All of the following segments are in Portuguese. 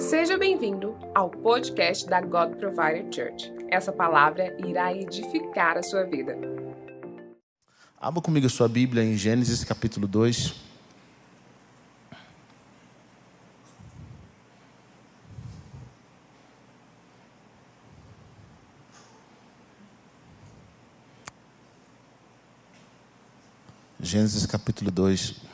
Seja bem-vindo ao podcast da God Provider Church. Essa palavra irá edificar a sua vida. Abra comigo a sua Bíblia em Gênesis capítulo 2. Gênesis capítulo 2.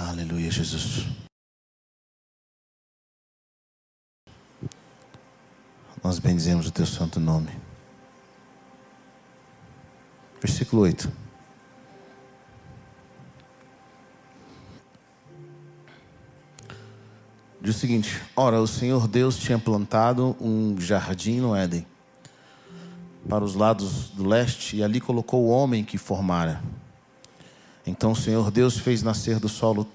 Aleluia, Jesus. Nós bendizemos o teu santo nome. Versículo 8. Diz o seguinte: Ora, o Senhor Deus tinha plantado um jardim no Éden, para os lados do leste, e ali colocou o homem que formara. Então o Senhor Deus fez nascer do solo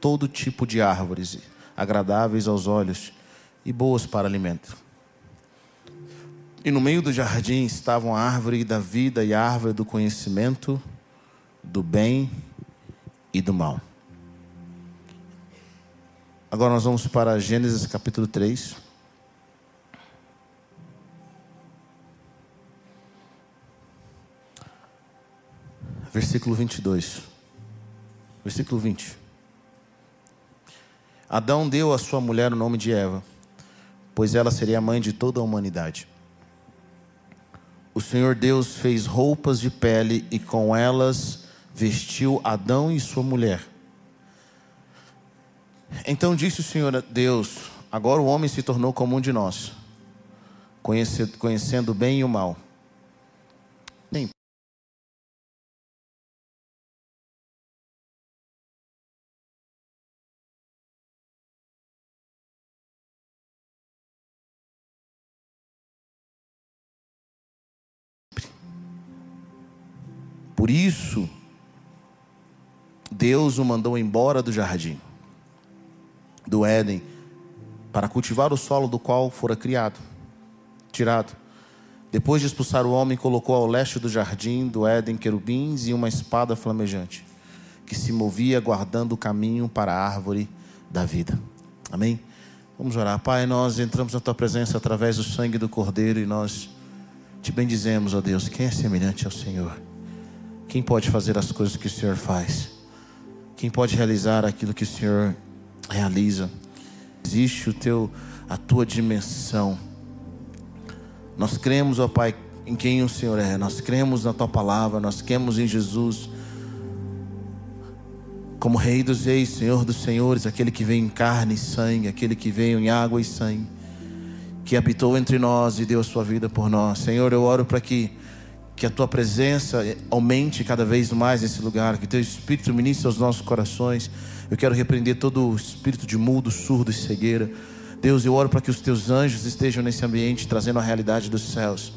todo tipo de árvores, agradáveis aos olhos e boas para alimento. E no meio do jardim estavam a árvore da vida e a árvore do conhecimento do bem e do mal. Agora nós vamos para Gênesis capítulo 3. Versículo 22. Versículo 20. Adão deu à sua mulher o nome de Eva, pois ela seria a mãe de toda a humanidade. O Senhor Deus fez roupas de pele e com elas vestiu Adão e sua mulher. Então disse o Senhor Deus: Agora o homem se tornou como um de nós, conhecendo bem e o mal. Por isso, Deus o mandou embora do jardim, do Éden, para cultivar o solo do qual fora criado, tirado. Depois de expulsar o homem, colocou ao leste do jardim do Éden querubins e uma espada flamejante, que se movia guardando o caminho para a árvore da vida. Amém? Vamos orar. Pai, nós entramos na tua presença através do sangue do Cordeiro e nós te bendizemos, ó Deus. Quem é semelhante ao Senhor? Quem pode fazer as coisas que o Senhor faz? Quem pode realizar aquilo que o Senhor realiza? Existe o teu, a tua dimensão. Nós cremos, ó Pai, em quem o Senhor é. Nós cremos na tua palavra. Nós cremos em Jesus como Rei dos Reis, Senhor dos Senhores, aquele que veio em carne e sangue, aquele que veio em água e sangue, que habitou entre nós e deu a sua vida por nós. Senhor, eu oro para que que a tua presença aumente cada vez mais nesse lugar, que teu espírito ministre aos nossos corações. Eu quero repreender todo o espírito de mudo, surdo e cegueira. Deus, eu oro para que os teus anjos estejam nesse ambiente trazendo a realidade dos céus.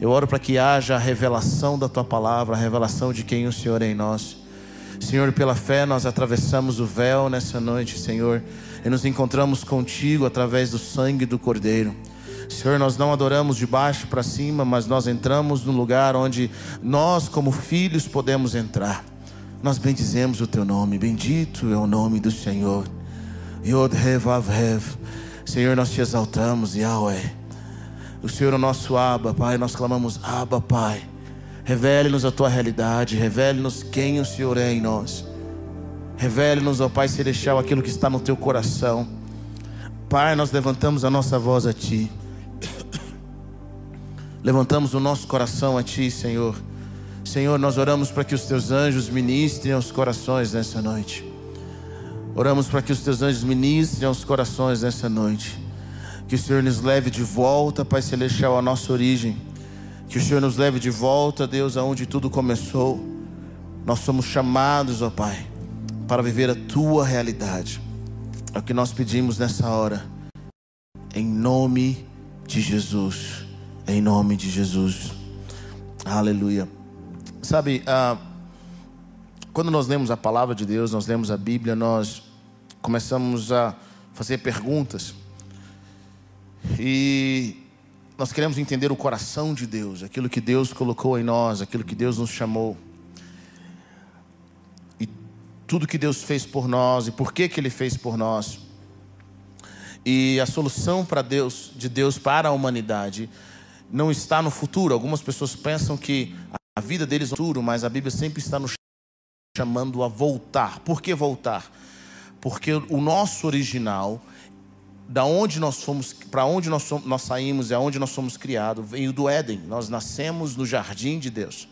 Eu oro para que haja a revelação da tua palavra, a revelação de quem o Senhor é em nós. Senhor, pela fé nós atravessamos o véu nessa noite, Senhor, e nos encontramos contigo através do sangue do Cordeiro. Senhor, nós não adoramos de baixo para cima, mas nós entramos no lugar onde nós, como filhos, podemos entrar. Nós bendizemos o teu nome, bendito é o nome do Senhor. Yod Revav Rev. Senhor, nós te exaltamos, Yahweh. O Senhor é o nosso Abba, Pai, nós clamamos Abba, Pai. Revele-nos a tua realidade, revele-nos quem o Senhor é em nós. Revele-nos, ó Pai Celestial, aquilo que está no teu coração. Pai, nós levantamos a nossa voz a Ti. Levantamos o nosso coração a Ti, Senhor. Senhor, nós oramos para que os Teus anjos ministrem aos corações nessa noite. Oramos para que os Teus anjos ministrem aos corações nessa noite. Que o Senhor nos leve de volta, Pai Celestial, à nossa origem. Que o Senhor nos leve de volta, Deus, aonde tudo começou. Nós somos chamados, ó Pai, para viver a Tua realidade. É o que nós pedimos nessa hora. Em nome de Jesus. Em nome de Jesus. Aleluia. Sabe, ah, quando nós lemos a palavra de Deus, nós lemos a Bíblia, nós começamos a fazer perguntas. E nós queremos entender o coração de Deus, aquilo que Deus colocou em nós, aquilo que Deus nos chamou. tudo que Deus fez por nós e por que, que Ele fez por nós. E a solução para Deus, de Deus para a humanidade, não está no futuro. Algumas pessoas pensam que a vida deles é no futuro, mas a Bíblia sempre está nos chamando a voltar. Por que voltar? Porque o nosso original, da onde nós fomos, para onde nós, somos, nós saímos e aonde nós somos criados, veio do Éden. Nós nascemos no jardim de Deus.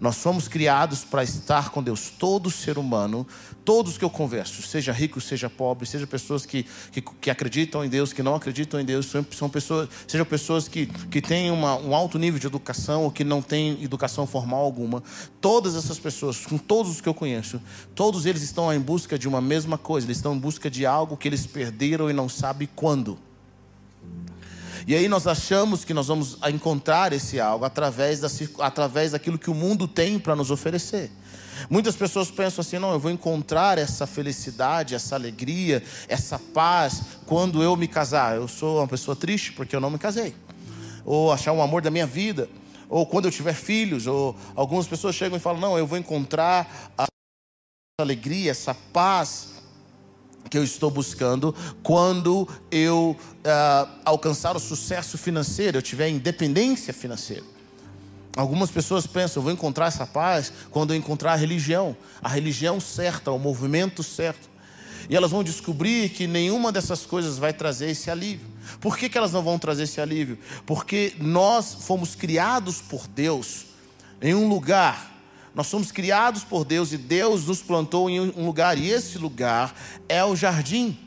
Nós somos criados para estar com Deus. Todo ser humano, todos que eu converso, seja rico, seja pobre, seja pessoas que, que, que acreditam em Deus, que não acreditam em Deus, são pessoas, sejam pessoas que, que têm uma, um alto nível de educação ou que não têm educação formal alguma. Todas essas pessoas, com todos os que eu conheço, todos eles estão em busca de uma mesma coisa. Eles estão em busca de algo que eles perderam e não sabem quando. E aí nós achamos que nós vamos encontrar esse algo através, da, através daquilo que o mundo tem para nos oferecer. Muitas pessoas pensam assim: não, eu vou encontrar essa felicidade, essa alegria, essa paz quando eu me casar. Eu sou uma pessoa triste porque eu não me casei. Ou achar um amor da minha vida. Ou quando eu tiver filhos. Ou algumas pessoas chegam e falam: não, eu vou encontrar a alegria, essa paz que eu estou buscando quando eu uh, alcançar o sucesso financeiro, eu tiver independência financeira. Algumas pessoas pensam, eu vou encontrar essa paz quando eu encontrar a religião, a religião certa, o movimento certo. E elas vão descobrir que nenhuma dessas coisas vai trazer esse alívio. Por que, que elas não vão trazer esse alívio? Porque nós fomos criados por Deus em um lugar nós somos criados por Deus e Deus nos plantou em um lugar, e esse lugar é o jardim.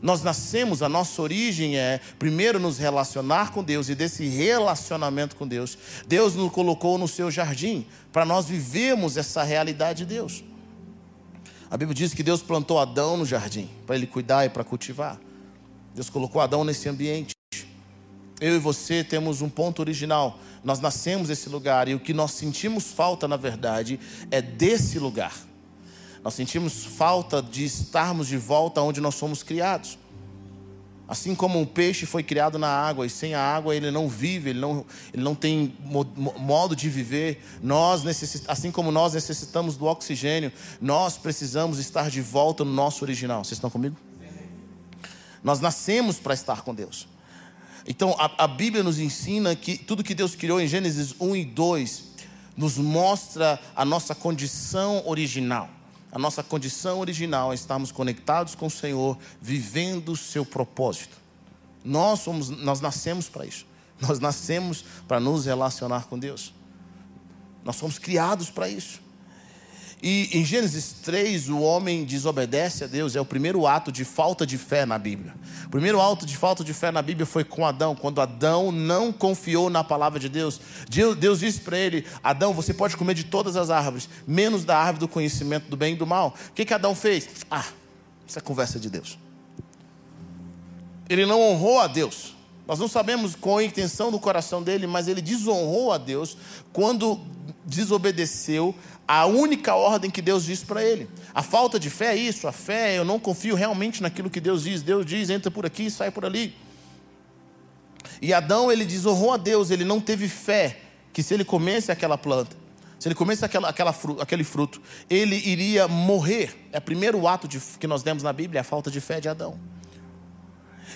Nós nascemos, a nossa origem é primeiro nos relacionar com Deus, e desse relacionamento com Deus, Deus nos colocou no seu jardim, para nós vivermos essa realidade de Deus. A Bíblia diz que Deus plantou Adão no jardim, para ele cuidar e para cultivar. Deus colocou Adão nesse ambiente. Eu e você temos um ponto original nós nascemos nesse lugar e o que nós sentimos falta, na verdade, é desse lugar. Nós sentimos falta de estarmos de volta onde nós somos criados. Assim como um peixe foi criado na água e sem a água ele não vive, ele não, ele não tem modo de viver. Nós assim como nós necessitamos do oxigênio, nós precisamos estar de volta no nosso original. Vocês estão comigo? Nós nascemos para estar com Deus. Então a, a Bíblia nos ensina que tudo que Deus criou em Gênesis 1 e 2 nos mostra a nossa condição original. A nossa condição original é estarmos conectados com o Senhor, vivendo o seu propósito. Nós somos, nós nascemos para isso. Nós nascemos para nos relacionar com Deus. Nós somos criados para isso. E em Gênesis 3, o homem desobedece a Deus, é o primeiro ato de falta de fé na Bíblia. O primeiro ato de falta de fé na Bíblia foi com Adão, quando Adão não confiou na palavra de Deus. Deus disse para ele: Adão, você pode comer de todas as árvores, menos da árvore do conhecimento do bem e do mal. O que, que Adão fez? Ah, isso é conversa de Deus. Ele não honrou a Deus. Nós não sabemos qual a intenção do coração dele, mas ele desonrou a Deus quando desobedeceu a única ordem que Deus diz para ele. A falta de fé é isso, a fé, eu não confio realmente naquilo que Deus diz. Deus diz, entra por aqui e sai por ali. E Adão, ele desonrou a Deus, ele não teve fé que se ele comesse aquela planta, se ele comesse aquela, aquela fruto, aquele fruto, ele iria morrer. É o primeiro ato de, que nós demos na Bíblia, é a falta de fé de Adão.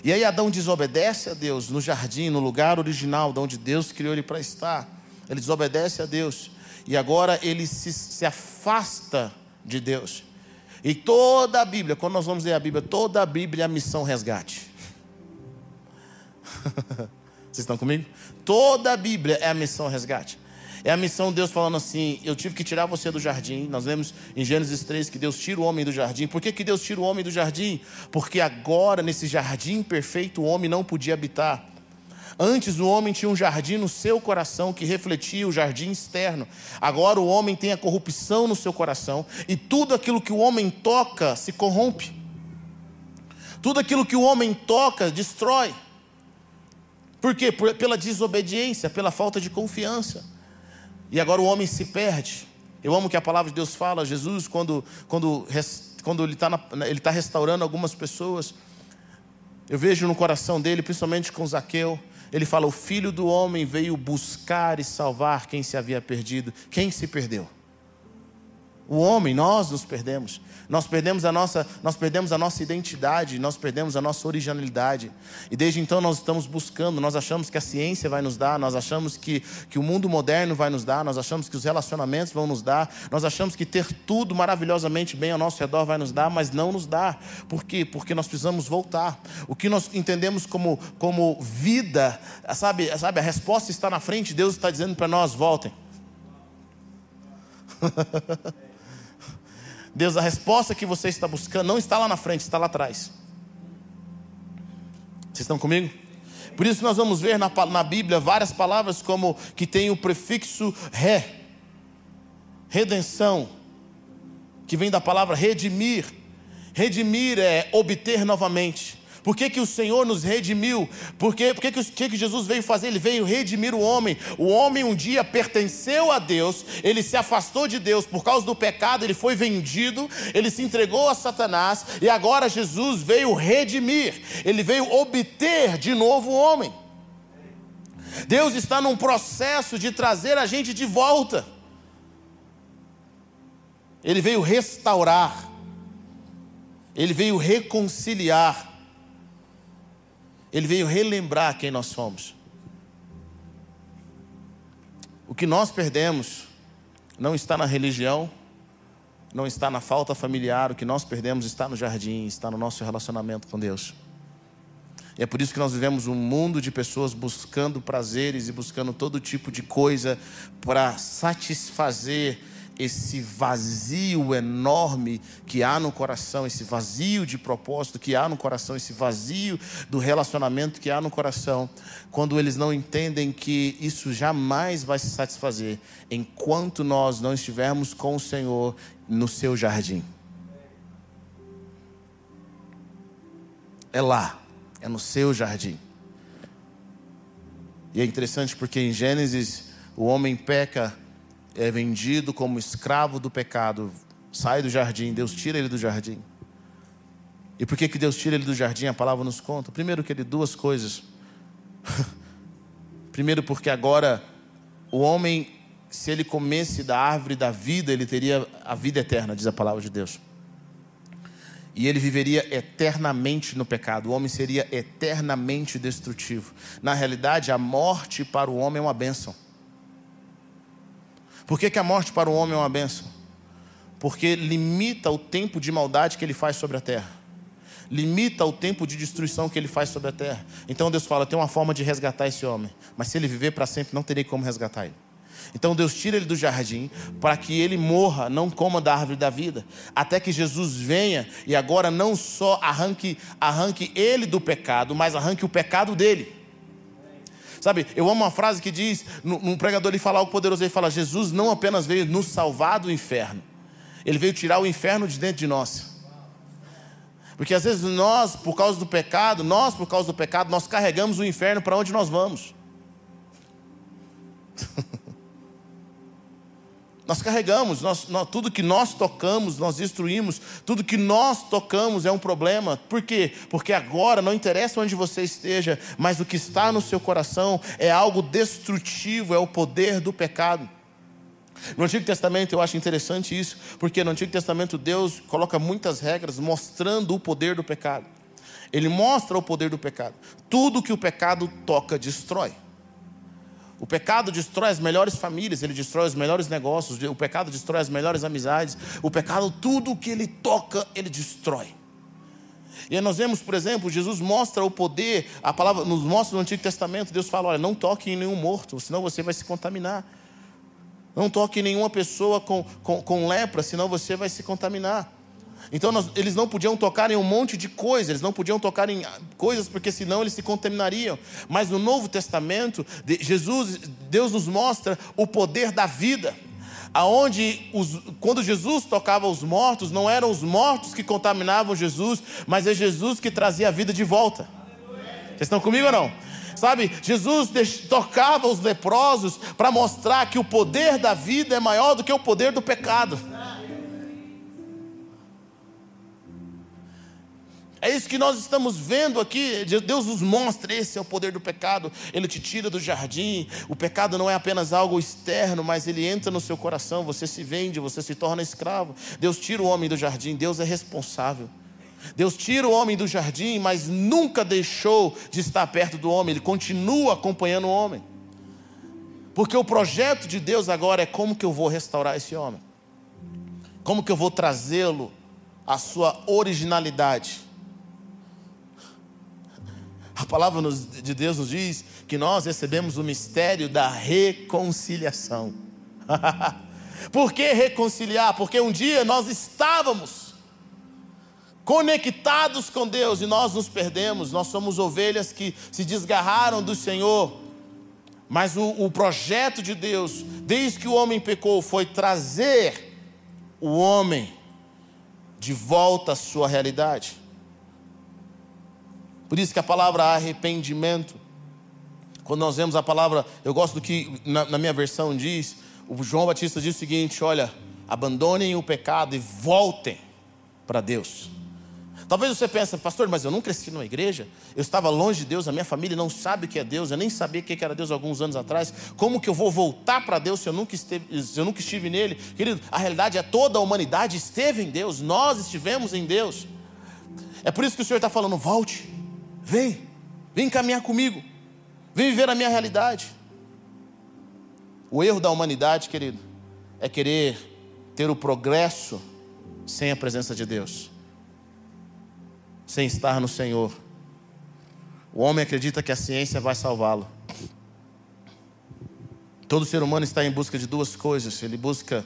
E aí Adão desobedece a Deus no jardim, no lugar original, de onde Deus criou ele para estar. Ele desobedece a Deus. E agora ele se, se afasta de Deus. E toda a Bíblia, quando nós vamos ler a Bíblia, toda a Bíblia é a missão resgate. Vocês estão comigo? Toda a Bíblia é a missão resgate. É a missão de Deus falando assim: Eu tive que tirar você do jardim. Nós vemos em Gênesis 3 que Deus tira o homem do jardim. Por que, que Deus tira o homem do jardim? Porque agora, nesse jardim perfeito, o homem não podia habitar. Antes o homem tinha um jardim no seu coração que refletia o jardim externo. Agora o homem tem a corrupção no seu coração e tudo aquilo que o homem toca se corrompe. Tudo aquilo que o homem toca destrói. Por quê? Por, pela desobediência, pela falta de confiança. E agora o homem se perde. Eu amo que a palavra de Deus fala, Jesus, quando, quando, quando ele está tá restaurando algumas pessoas, eu vejo no coração dele, principalmente com Zaqueu, ele fala: O filho do homem veio buscar e salvar quem se havia perdido. Quem se perdeu? O homem, nós nos perdemos. Nós perdemos a nossa, nós perdemos a nossa identidade, nós perdemos a nossa originalidade. E desde então nós estamos buscando, nós achamos que a ciência vai nos dar, nós achamos que, que o mundo moderno vai nos dar, nós achamos que os relacionamentos vão nos dar, nós achamos que ter tudo maravilhosamente bem ao nosso redor vai nos dar, mas não nos dá. Por quê? Porque nós precisamos voltar. O que nós entendemos como, como vida, sabe, sabe, a resposta está na frente, Deus está dizendo para nós: voltem. Deus, a resposta que você está buscando não está lá na frente, está lá atrás. Vocês estão comigo? Por isso nós vamos ver na, na Bíblia várias palavras como que tem o prefixo ré, redenção, que vem da palavra redimir. Redimir é obter novamente. Por que, que o Senhor nos redimiu? Por, que, por que, que, que, que Jesus veio fazer? Ele veio redimir o homem. O homem um dia pertenceu a Deus, ele se afastou de Deus por causa do pecado, ele foi vendido, ele se entregou a Satanás e agora Jesus veio redimir, ele veio obter de novo o homem. Deus está num processo de trazer a gente de volta. Ele veio restaurar, ele veio reconciliar. Ele veio relembrar quem nós somos. O que nós perdemos não está na religião, não está na falta familiar, o que nós perdemos está no jardim, está no nosso relacionamento com Deus. E é por isso que nós vivemos um mundo de pessoas buscando prazeres e buscando todo tipo de coisa para satisfazer esse vazio enorme que há no coração, esse vazio de propósito que há no coração, esse vazio do relacionamento que há no coração, quando eles não entendem que isso jamais vai se satisfazer enquanto nós não estivermos com o Senhor no seu jardim. É lá, é no seu jardim. E é interessante porque em Gênesis o homem peca é vendido como escravo do pecado, sai do jardim, Deus tira ele do jardim. E por que, que Deus tira ele do jardim? A palavra nos conta. Primeiro que ele duas coisas. Primeiro porque agora o homem, se ele comesse da árvore da vida, ele teria a vida eterna, diz a palavra de Deus. E ele viveria eternamente no pecado. O homem seria eternamente destrutivo. Na realidade, a morte para o homem é uma bênção. Por que, que a morte para o homem é uma benção? Porque limita o tempo de maldade que ele faz sobre a terra. Limita o tempo de destruição que ele faz sobre a terra. Então Deus fala: tem uma forma de resgatar esse homem. Mas se ele viver para sempre, não terei como resgatar ele. Então Deus tira ele do jardim para que ele morra, não coma da árvore da vida, até que Jesus venha e agora não só arranque, arranque ele do pecado, mas arranque o pecado dele. Sabe, eu amo uma frase que diz, num pregador ele fala algo poderoso, ele fala, Jesus não apenas veio nos salvar do inferno, ele veio tirar o inferno de dentro de nós. Porque às vezes nós, por causa do pecado, nós, por causa do pecado, nós carregamos o inferno para onde nós vamos. Nós carregamos, nós, nós, tudo que nós tocamos, nós destruímos, tudo que nós tocamos é um problema. Por quê? Porque agora não interessa onde você esteja, mas o que está no seu coração é algo destrutivo, é o poder do pecado. No Antigo Testamento eu acho interessante isso, porque no Antigo Testamento Deus coloca muitas regras mostrando o poder do pecado. Ele mostra o poder do pecado. Tudo que o pecado toca destrói. O pecado destrói as melhores famílias, ele destrói os melhores negócios, o pecado destrói as melhores amizades. O pecado, tudo que ele toca, ele destrói. E aí nós vemos, por exemplo, Jesus mostra o poder, a palavra nos mostra no Antigo Testamento, Deus fala: olha, não toque em nenhum morto, senão você vai se contaminar. Não toque em nenhuma pessoa com, com, com lepra, senão você vai se contaminar. Então nós, eles não podiam tocar em um monte de coisas, eles não podiam tocar em coisas porque senão eles se contaminariam. Mas no Novo Testamento, Jesus, Deus nos mostra o poder da vida. Aonde os, quando Jesus tocava os mortos, não eram os mortos que contaminavam Jesus, mas é Jesus que trazia a vida de volta. Vocês estão comigo ou não? Sabe, Jesus tocava os leprosos para mostrar que o poder da vida é maior do que o poder do pecado. É isso que nós estamos vendo aqui. Deus nos mostra: esse é o poder do pecado. Ele te tira do jardim. O pecado não é apenas algo externo, mas ele entra no seu coração. Você se vende, você se torna escravo. Deus tira o homem do jardim. Deus é responsável. Deus tira o homem do jardim, mas nunca deixou de estar perto do homem. Ele continua acompanhando o homem. Porque o projeto de Deus agora é como que eu vou restaurar esse homem. Como que eu vou trazê-lo à sua originalidade a palavra de Deus nos diz que nós recebemos o mistério da reconciliação. Por que reconciliar? Porque um dia nós estávamos conectados com Deus e nós nos perdemos. Nós somos ovelhas que se desgarraram do Senhor. Mas o, o projeto de Deus, desde que o homem pecou, foi trazer o homem de volta à sua realidade. Por isso que a palavra arrependimento, quando nós vemos a palavra, eu gosto do que na, na minha versão diz, o João Batista diz o seguinte: olha, abandonem o pecado e voltem para Deus. Talvez você pense, pastor, mas eu não cresci numa igreja, eu estava longe de Deus, a minha família não sabe o que é Deus, eu nem sabia o que era Deus alguns anos atrás. Como que eu vou voltar para Deus se eu, nunca esteve, se eu nunca estive nele? Querido, a realidade é toda a humanidade esteve em Deus, nós estivemos em Deus. É por isso que o Senhor está falando, volte. Vem, vem caminhar comigo, vem viver a minha realidade. O erro da humanidade, querido, é querer ter o progresso sem a presença de Deus, sem estar no Senhor. O homem acredita que a ciência vai salvá-lo. Todo ser humano está em busca de duas coisas. Ele busca,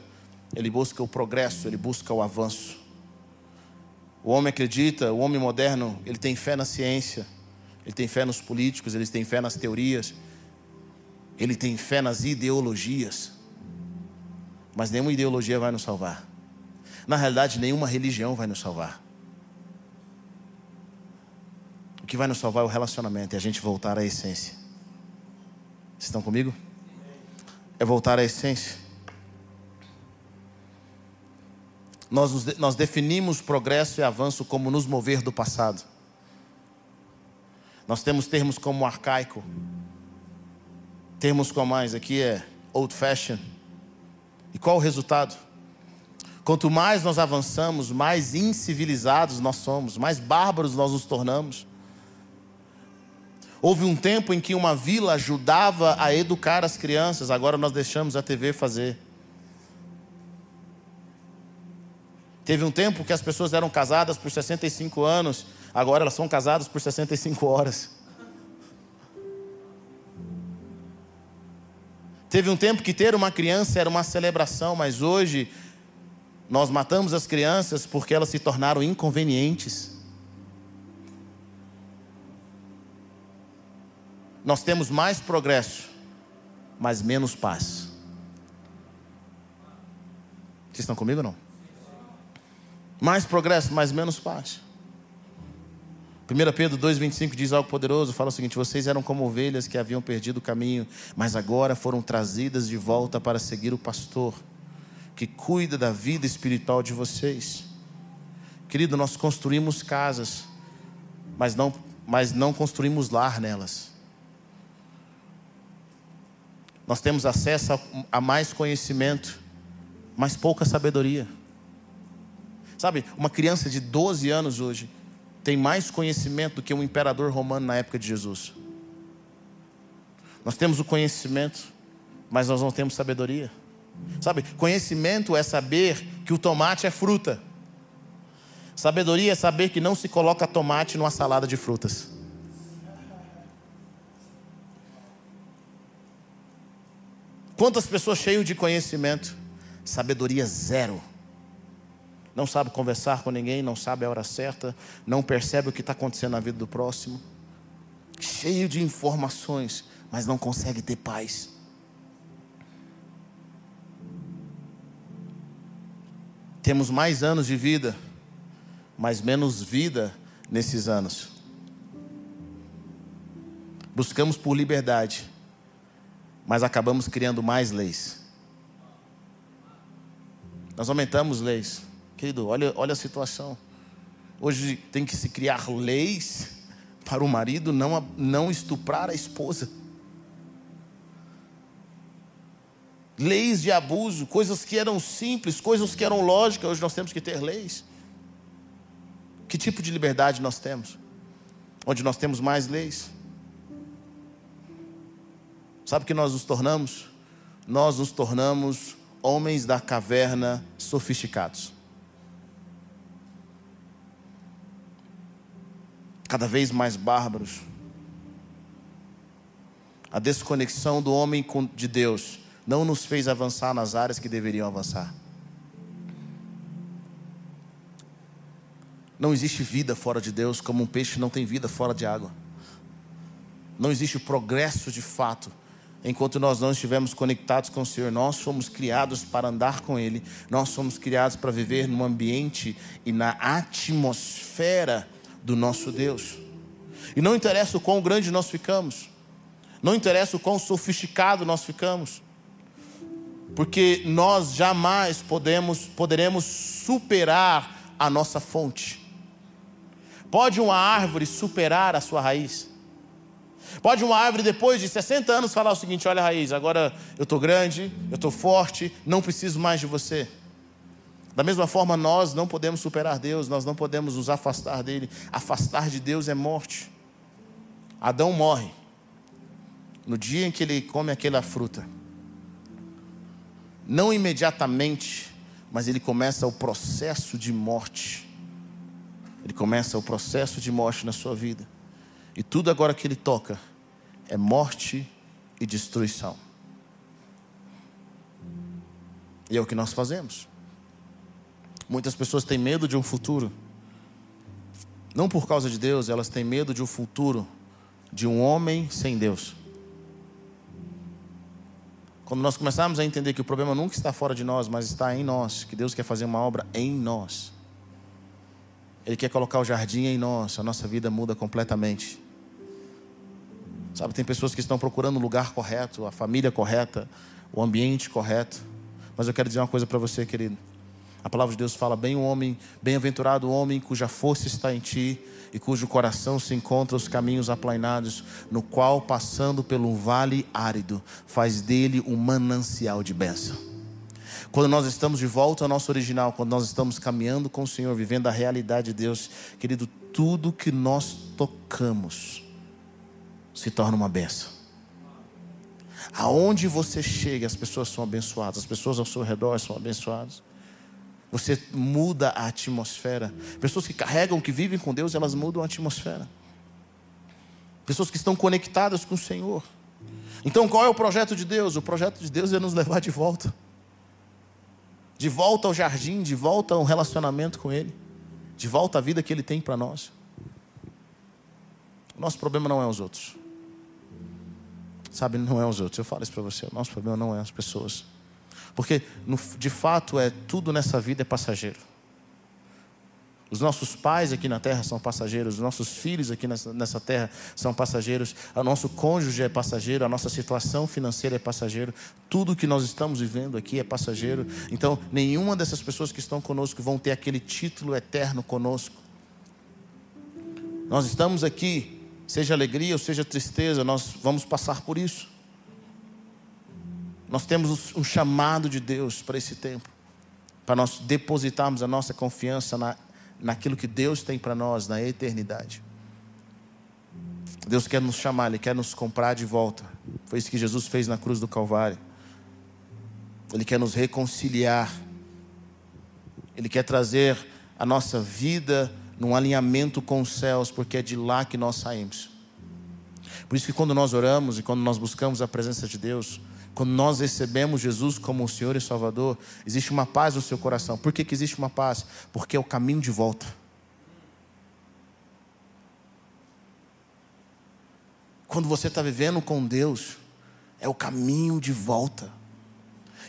ele busca o progresso, ele busca o avanço. O homem acredita, o homem moderno, ele tem fé na ciência, ele tem fé nos políticos, ele tem fé nas teorias, ele tem fé nas ideologias. Mas nenhuma ideologia vai nos salvar. Na realidade, nenhuma religião vai nos salvar. O que vai nos salvar é o relacionamento, é a gente voltar à essência. Vocês estão comigo? É voltar à essência. Nós, nós definimos progresso e avanço como nos mover do passado. Nós temos termos como arcaico, termos como mais aqui é old fashion. E qual o resultado? Quanto mais nós avançamos, mais incivilizados nós somos, mais bárbaros nós nos tornamos. Houve um tempo em que uma vila ajudava a educar as crianças, agora nós deixamos a TV fazer. Teve um tempo que as pessoas eram casadas por 65 anos, agora elas são casadas por 65 horas. Teve um tempo que ter uma criança era uma celebração, mas hoje nós matamos as crianças porque elas se tornaram inconvenientes. Nós temos mais progresso, mas menos paz. Vocês estão comigo ou não? Mais progresso, mas menos paz. 1 Pedro 2,25 diz algo poderoso: fala o seguinte: vocês eram como ovelhas que haviam perdido o caminho, mas agora foram trazidas de volta para seguir o pastor, que cuida da vida espiritual de vocês. Querido, nós construímos casas, mas não, mas não construímos lar nelas. Nós temos acesso a, a mais conhecimento, mas pouca sabedoria. Sabe, uma criança de 12 anos hoje tem mais conhecimento do que um imperador romano na época de Jesus. Nós temos o conhecimento, mas nós não temos sabedoria. Sabe, conhecimento é saber que o tomate é fruta. Sabedoria é saber que não se coloca tomate numa salada de frutas. Quantas pessoas cheias de conhecimento, sabedoria zero não sabe conversar com ninguém, não sabe a hora certa, não percebe o que está acontecendo na vida do próximo, cheio de informações, mas não consegue ter paz. Temos mais anos de vida, mas menos vida nesses anos. Buscamos por liberdade, mas acabamos criando mais leis. Nós aumentamos leis, Querido, olha, olha a situação. Hoje tem que se criar leis para o marido não, não estuprar a esposa. Leis de abuso, coisas que eram simples, coisas que eram lógicas, hoje nós temos que ter leis. Que tipo de liberdade nós temos? Onde nós temos mais leis? Sabe o que nós nos tornamos? Nós nos tornamos homens da caverna sofisticados. Cada vez mais bárbaros. A desconexão do homem de Deus não nos fez avançar nas áreas que deveriam avançar. Não existe vida fora de Deus, como um peixe não tem vida fora de água. Não existe progresso de fato enquanto nós não estivermos conectados com o Senhor. Nós fomos criados para andar com Ele, nós fomos criados para viver no ambiente e na atmosfera do nosso Deus. E não interessa o quão grande nós ficamos, não interessa o quão sofisticado nós ficamos, porque nós jamais podemos, poderemos superar a nossa fonte. Pode uma árvore superar a sua raiz? Pode uma árvore, depois de 60 anos, falar o seguinte: olha, raiz, agora eu estou grande, eu estou forte, não preciso mais de você. Da mesma forma, nós não podemos superar Deus, nós não podemos nos afastar dele. Afastar de Deus é morte. Adão morre no dia em que ele come aquela fruta. Não imediatamente, mas ele começa o processo de morte. Ele começa o processo de morte na sua vida. E tudo agora que ele toca é morte e destruição. E é o que nós fazemos. Muitas pessoas têm medo de um futuro. Não por causa de Deus, elas têm medo de um futuro de um homem sem Deus. Quando nós começarmos a entender que o problema nunca está fora de nós, mas está em nós, que Deus quer fazer uma obra em nós. Ele quer colocar o jardim em nós, a nossa vida muda completamente. Sabe, tem pessoas que estão procurando o lugar correto, a família correta, o ambiente correto. Mas eu quero dizer uma coisa para você, querido. A palavra de Deus fala: bem o homem, bem-aventurado o homem cuja força está em ti e cujo coração se encontra os caminhos aplainados, no qual, passando pelo vale árido, faz dele um manancial de bênção. Quando nós estamos de volta ao nosso original, quando nós estamos caminhando com o Senhor, vivendo a realidade de Deus, querido, tudo que nós tocamos se torna uma benção. Aonde você chega, as pessoas são abençoadas, as pessoas ao seu redor são abençoadas. Você muda a atmosfera. Pessoas que carregam, que vivem com Deus, elas mudam a atmosfera. Pessoas que estão conectadas com o Senhor. Então, qual é o projeto de Deus? O projeto de Deus é nos levar de volta. De volta ao jardim, de volta ao relacionamento com Ele. De volta à vida que Ele tem para nós. O nosso problema não é os outros. Sabe, não é os outros. Eu falo isso para você. O nosso problema não é as pessoas. Porque, de fato, é tudo nessa vida é passageiro. Os nossos pais aqui na terra são passageiros, os nossos filhos aqui nessa, terra são passageiros, o nosso cônjuge é passageiro, a nossa situação financeira é passageiro, tudo que nós estamos vivendo aqui é passageiro. Então, nenhuma dessas pessoas que estão conosco vão ter aquele título eterno conosco. Nós estamos aqui seja alegria ou seja tristeza, nós vamos passar por isso. Nós temos um chamado de Deus para esse tempo, para nós depositarmos a nossa confiança na, naquilo que Deus tem para nós na eternidade. Deus quer nos chamar, Ele quer nos comprar de volta. Foi isso que Jesus fez na cruz do Calvário. Ele quer nos reconciliar. Ele quer trazer a nossa vida num alinhamento com os céus, porque é de lá que nós saímos. Por isso que quando nós oramos e quando nós buscamos a presença de Deus, quando nós recebemos Jesus como o Senhor e Salvador, existe uma paz no seu coração. Por que, que existe uma paz? Porque é o caminho de volta. Quando você está vivendo com Deus, é o caminho de volta.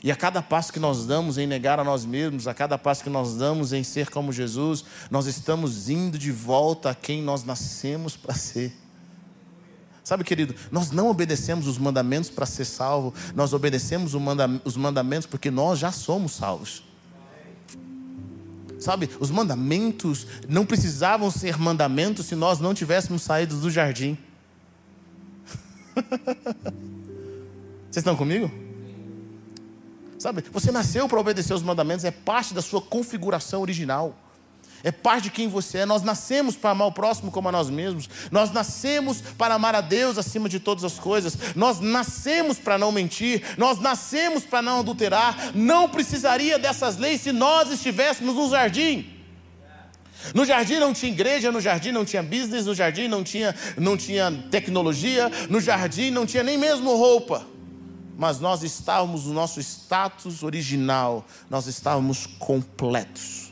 E a cada passo que nós damos em negar a nós mesmos, a cada passo que nós damos em ser como Jesus, nós estamos indo de volta a quem nós nascemos para ser. Sabe, querido, nós não obedecemos os mandamentos para ser salvo, nós obedecemos os mandamentos porque nós já somos salvos. Sabe, os mandamentos não precisavam ser mandamentos se nós não tivéssemos saído do jardim. Vocês estão comigo? Sabe, você nasceu para obedecer os mandamentos, é parte da sua configuração original. É parte de quem você é. Nós nascemos para amar o próximo como a nós mesmos. Nós nascemos para amar a Deus acima de todas as coisas. Nós nascemos para não mentir. Nós nascemos para não adulterar. Não precisaria dessas leis se nós estivéssemos no jardim. No jardim não tinha igreja, no jardim não tinha business, no jardim não tinha, não tinha tecnologia, no jardim não tinha nem mesmo roupa. Mas nós estávamos no nosso status original, nós estávamos completos.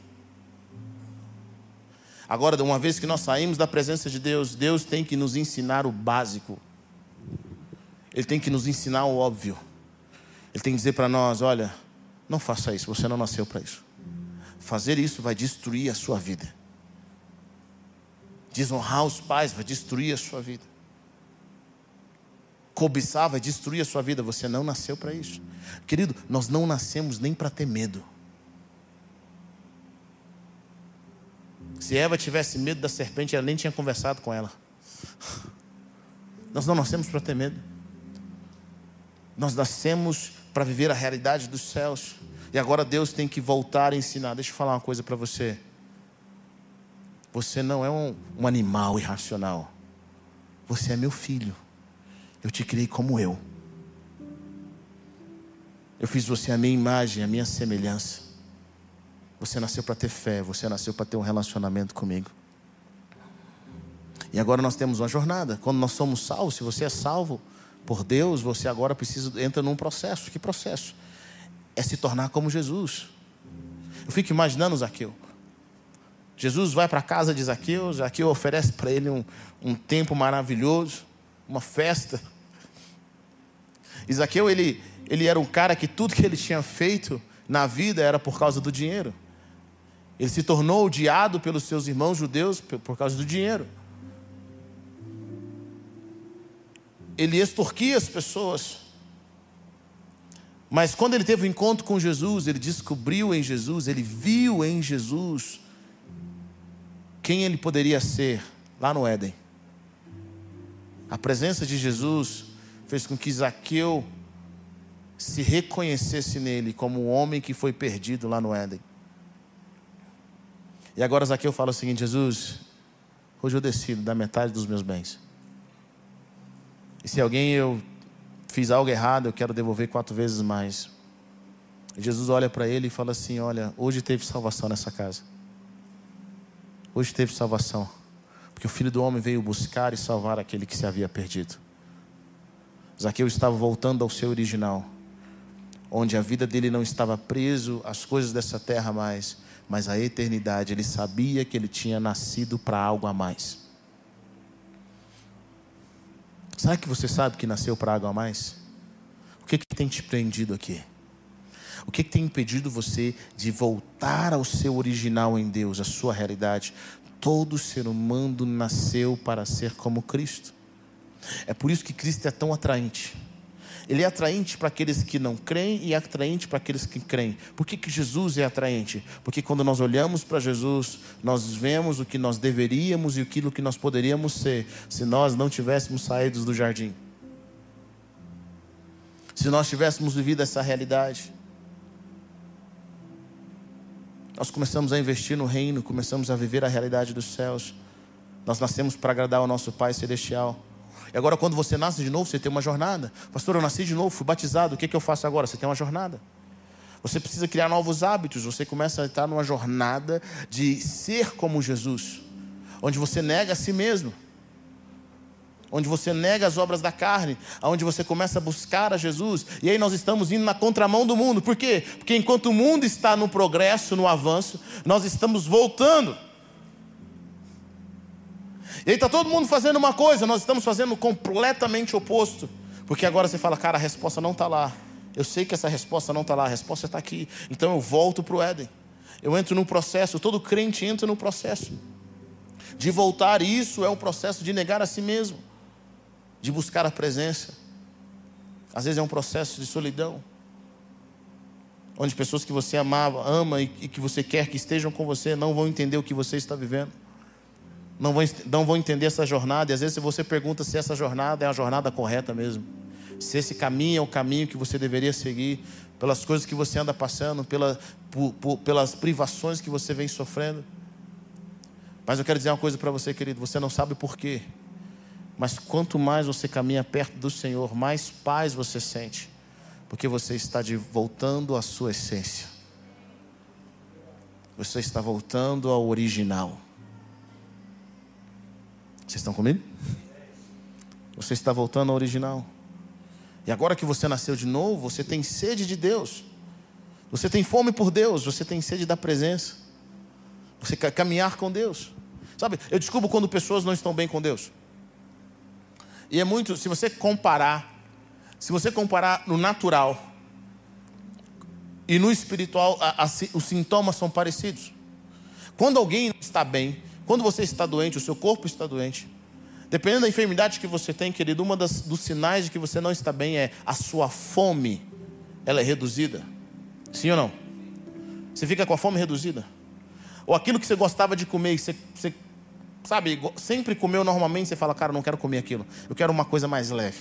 Agora, uma vez que nós saímos da presença de Deus, Deus tem que nos ensinar o básico. Ele tem que nos ensinar o óbvio. Ele tem que dizer para nós: olha, não faça isso, você não nasceu para isso. Fazer isso vai destruir a sua vida. Desonrar os pais vai destruir a sua vida. Cobiçar vai destruir a sua vida. Você não nasceu para isso. Querido, nós não nascemos nem para ter medo. Se Eva tivesse medo da serpente, ela nem tinha conversado com ela. Nós não nascemos para ter medo. Nós nascemos para viver a realidade dos céus. E agora Deus tem que voltar a ensinar. Deixa eu falar uma coisa para você. Você não é um, um animal irracional. Você é meu filho. Eu te criei como eu. Eu fiz você a minha imagem, a minha semelhança. Você nasceu para ter fé, você nasceu para ter um relacionamento comigo. E agora nós temos uma jornada. Quando nós somos salvos, se você é salvo por Deus, você agora precisa entra num processo. Que processo? É se tornar como Jesus. Eu fico imaginando Zaqueu. Jesus vai para a casa de Zaqueu, Zaqueu oferece para ele um, um tempo maravilhoso, uma festa. Zaqueu, ele, ele era um cara que tudo que ele tinha feito na vida era por causa do dinheiro. Ele se tornou odiado pelos seus irmãos judeus por causa do dinheiro. Ele extorquia as pessoas. Mas quando ele teve o um encontro com Jesus, ele descobriu em Jesus, ele viu em Jesus quem ele poderia ser lá no Éden. A presença de Jesus fez com que Zaqueu se reconhecesse nele como o homem que foi perdido lá no Éden. E agora Zaqueu fala o seguinte: Jesus, hoje eu decido da metade dos meus bens. E se alguém eu fiz algo errado, eu quero devolver quatro vezes mais. E Jesus olha para ele e fala assim: Olha, hoje teve salvação nessa casa. Hoje teve salvação. Porque o filho do homem veio buscar e salvar aquele que se havia perdido. Zaqueu estava voltando ao seu original, onde a vida dele não estava preso às coisas dessa terra mais, mas a eternidade. Ele sabia que ele tinha nascido para algo a mais. Será que você sabe que nasceu para algo a mais? O que, que tem te prendido aqui? O que, que tem impedido você de voltar ao seu original em Deus, a sua realidade? Todo ser humano nasceu para ser como Cristo. É por isso que Cristo é tão atraente. Ele é atraente para aqueles que não creem e é atraente para aqueles que creem. Por que, que Jesus é atraente? Porque quando nós olhamos para Jesus, nós vemos o que nós deveríamos e aquilo que nós poderíamos ser se nós não tivéssemos saído do jardim. Se nós tivéssemos vivido essa realidade. Nós começamos a investir no reino, começamos a viver a realidade dos céus. Nós nascemos para agradar ao nosso Pai Celestial. E agora, quando você nasce de novo, você tem uma jornada. Pastor, eu nasci de novo, fui batizado, o que, que eu faço agora? Você tem uma jornada. Você precisa criar novos hábitos, você começa a estar numa jornada de ser como Jesus, onde você nega a si mesmo, onde você nega as obras da carne, onde você começa a buscar a Jesus, e aí nós estamos indo na contramão do mundo, por quê? Porque enquanto o mundo está no progresso, no avanço, nós estamos voltando. E aí está todo mundo fazendo uma coisa, nós estamos fazendo completamente oposto. Porque agora você fala, cara, a resposta não está lá. Eu sei que essa resposta não está lá, a resposta está aqui. Então eu volto para o Éden. Eu entro no processo, todo crente entra no processo. De voltar, e isso é um processo de negar a si mesmo, de buscar a presença. Às vezes é um processo de solidão. onde pessoas que você amava, ama e, e que você quer que estejam com você não vão entender o que você está vivendo. Não vão, não vão entender essa jornada. E às vezes você pergunta se essa jornada é a jornada correta mesmo. Se esse caminho é o caminho que você deveria seguir, pelas coisas que você anda passando, pela, por, por, pelas privações que você vem sofrendo. Mas eu quero dizer uma coisa para você, querido: você não sabe por quê. Mas quanto mais você caminha perto do Senhor, mais paz você sente porque você está de, voltando à sua essência. Você está voltando ao original. Vocês estão comigo? Você está voltando ao original. E agora que você nasceu de novo, você tem sede de Deus. Você tem fome por Deus, você tem sede da presença. Você quer caminhar com Deus. Sabe, eu descubro quando pessoas não estão bem com Deus. E é muito, se você comparar se você comparar no natural e no espiritual, a, a, os sintomas são parecidos. Quando alguém está bem, quando você está doente, o seu corpo está doente, dependendo da enfermidade que você tem, querido, uma das, dos sinais de que você não está bem é a sua fome, ela é reduzida. Sim ou não? Você fica com a fome reduzida? Ou aquilo que você gostava de comer, você, você sabe, sempre comeu normalmente, você fala, cara, não quero comer aquilo, eu quero uma coisa mais leve.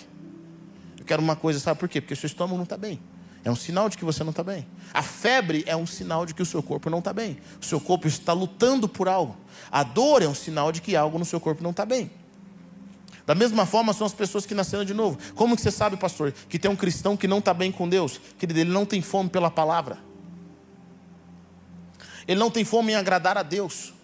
Eu quero uma coisa, sabe por quê? Porque seu estômago não está bem. É um sinal de que você não está bem. A febre é um sinal de que o seu corpo não está bem. O seu corpo está lutando por algo. A dor é um sinal de que algo no seu corpo não está bem. Da mesma forma são as pessoas que nasceram de novo. Como que você sabe, pastor, que tem um cristão que não está bem com Deus? Que ele não tem fome pela palavra. Ele não tem fome em agradar a Deus.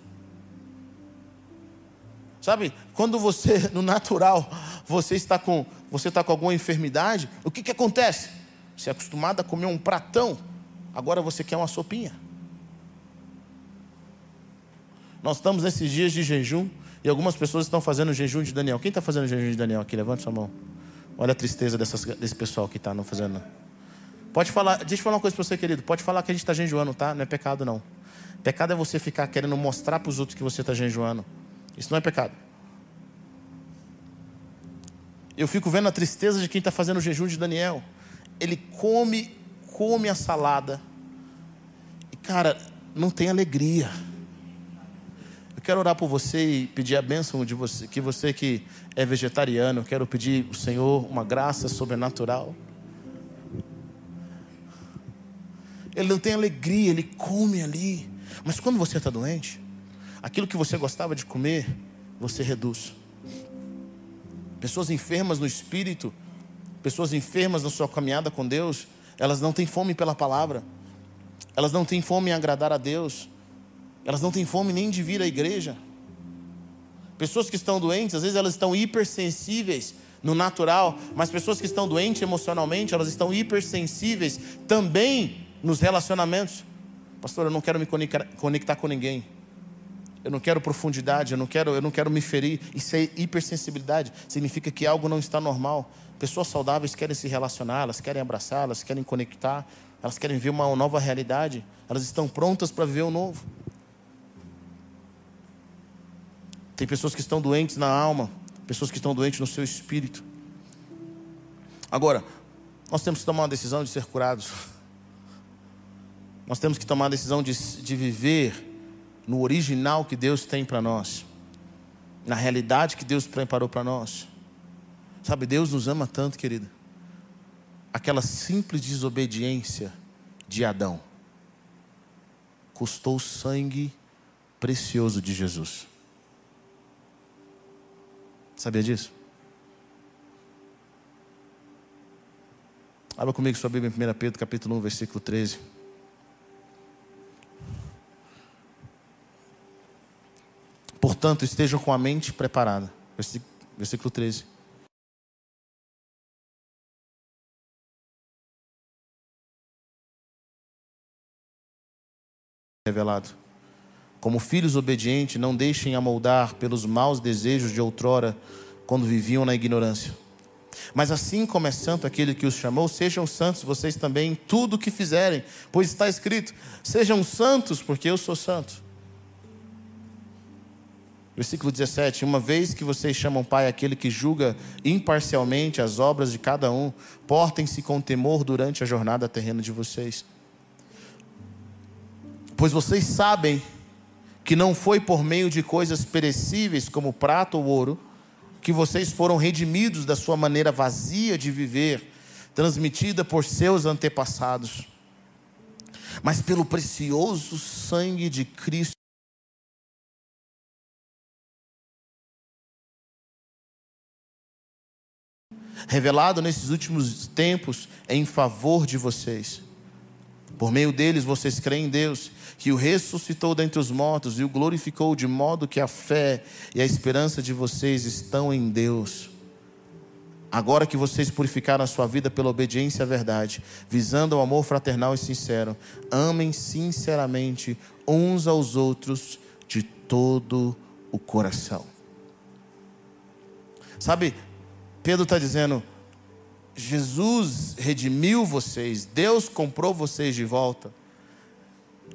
Sabe, quando você, no natural, você está com, você está com alguma enfermidade, o que, que acontece? Você é acostumado a comer um pratão, agora você quer uma sopinha. Nós estamos nesses dias de jejum e algumas pessoas estão fazendo jejum de Daniel. Quem está fazendo jejum de Daniel aqui? Levante sua mão. Olha a tristeza dessas, desse pessoal que está não fazendo. Pode falar, deixa eu falar uma coisa para você, querido. Pode falar que a gente está jejuando, tá? Não é pecado, não. Pecado é você ficar querendo mostrar para os outros que você está jejuando. Isso não é pecado. Eu fico vendo a tristeza de quem está fazendo o jejum de Daniel. Ele come, come a salada. E, cara, não tem alegria. Eu quero orar por você e pedir a bênção de você, que você que é vegetariano, quero pedir ao Senhor uma graça sobrenatural. Ele não tem alegria, ele come ali. Mas quando você está doente, aquilo que você gostava de comer, você reduz. Pessoas enfermas no espírito, pessoas enfermas na sua caminhada com Deus, elas não têm fome pela palavra, elas não têm fome em agradar a Deus, elas não têm fome nem de vir à igreja. Pessoas que estão doentes, às vezes elas estão hipersensíveis no natural, mas pessoas que estão doentes emocionalmente, elas estão hipersensíveis também nos relacionamentos. Pastor, eu não quero me conectar com ninguém. Eu não quero profundidade, eu não quero, eu não quero me ferir. Isso é hipersensibilidade. Significa que algo não está normal. Pessoas saudáveis querem se relacionar, elas querem abraçar, elas querem conectar, elas querem ver uma nova realidade. Elas estão prontas para viver o novo. Tem pessoas que estão doentes na alma, pessoas que estão doentes no seu espírito. Agora, nós temos que tomar uma decisão de ser curados. Nós temos que tomar a decisão de, de viver no original que Deus tem para nós, na realidade que Deus preparou para nós. Sabe, Deus nos ama tanto, querido. Aquela simples desobediência de Adão custou o sangue precioso de Jesus. Sabia disso? Abra comigo sua Bíblia em 1 Pedro, capítulo 1, versículo 13. Portanto, estejam com a mente preparada. Versículo 13. Revelado. Como filhos obedientes, não deixem amoldar pelos maus desejos de outrora, quando viviam na ignorância. Mas assim como é santo aquele que os chamou, sejam santos vocês também em tudo o que fizerem, pois está escrito: sejam santos, porque eu sou santo. Versículo 17: Uma vez que vocês chamam Pai aquele que julga imparcialmente as obras de cada um, portem-se com temor durante a jornada terrena de vocês. Pois vocês sabem que não foi por meio de coisas perecíveis como prata ou ouro que vocês foram redimidos da sua maneira vazia de viver, transmitida por seus antepassados, mas pelo precioso sangue de Cristo. Revelado nesses últimos tempos em favor de vocês. Por meio deles vocês creem em Deus, que o ressuscitou dentre os mortos e o glorificou, de modo que a fé e a esperança de vocês estão em Deus. Agora que vocês purificaram a sua vida pela obediência à verdade, visando o amor fraternal e sincero, amem sinceramente uns aos outros de todo o coração. Sabe, Pedro está dizendo: Jesus redimiu vocês, Deus comprou vocês de volta,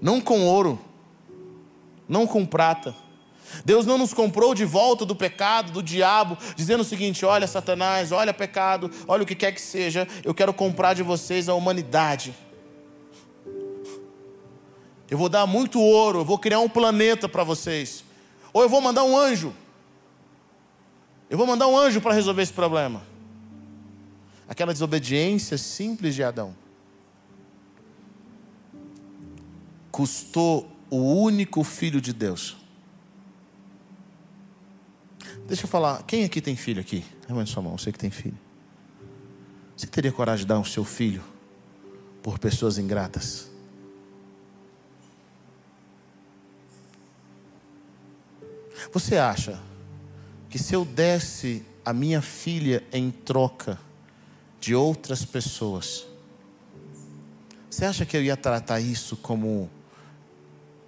não com ouro, não com prata. Deus não nos comprou de volta do pecado, do diabo, dizendo o seguinte: olha, Satanás, olha pecado, olha o que quer que seja, eu quero comprar de vocês a humanidade. Eu vou dar muito ouro, eu vou criar um planeta para vocês. Ou eu vou mandar um anjo. Eu vou mandar um anjo para resolver esse problema aquela desobediência simples de Adão, custou o único filho de Deus. Deixa eu falar, quem aqui tem filho aqui? Levante sua mão, você que tem filho. Você teria coragem de dar o seu filho por pessoas ingratas? Você acha que se eu desse a minha filha em troca, de outras pessoas. Você acha que eu ia tratar isso como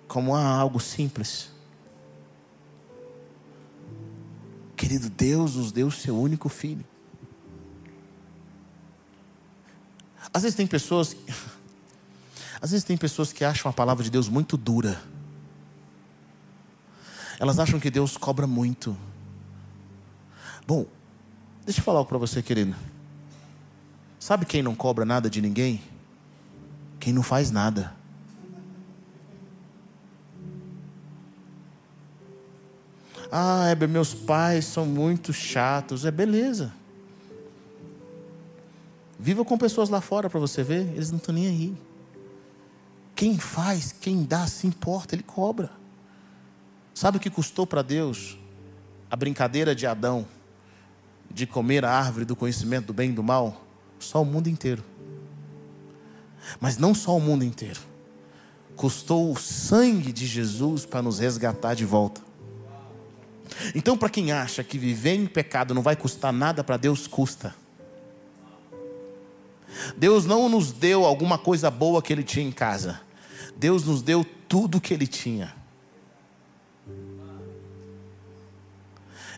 como algo simples? Querido Deus nos deu o seu único filho. Às vezes tem pessoas Às vezes tem pessoas que acham a palavra de Deus muito dura. Elas acham que Deus cobra muito. Bom, deixa eu falar algo para você, querido. Sabe quem não cobra nada de ninguém? Quem não faz nada. Ah, é, meus pais são muito chatos. É beleza. Viva com pessoas lá fora para você ver, eles não estão nem aí. Quem faz, quem dá, se importa, ele cobra. Sabe o que custou para Deus a brincadeira de Adão de comer a árvore do conhecimento do bem e do mal? Só o mundo inteiro. Mas não só o mundo inteiro. Custou o sangue de Jesus para nos resgatar de volta. Então, para quem acha que viver em pecado não vai custar nada para Deus, custa. Deus não nos deu alguma coisa boa que Ele tinha em casa. Deus nos deu tudo que Ele tinha.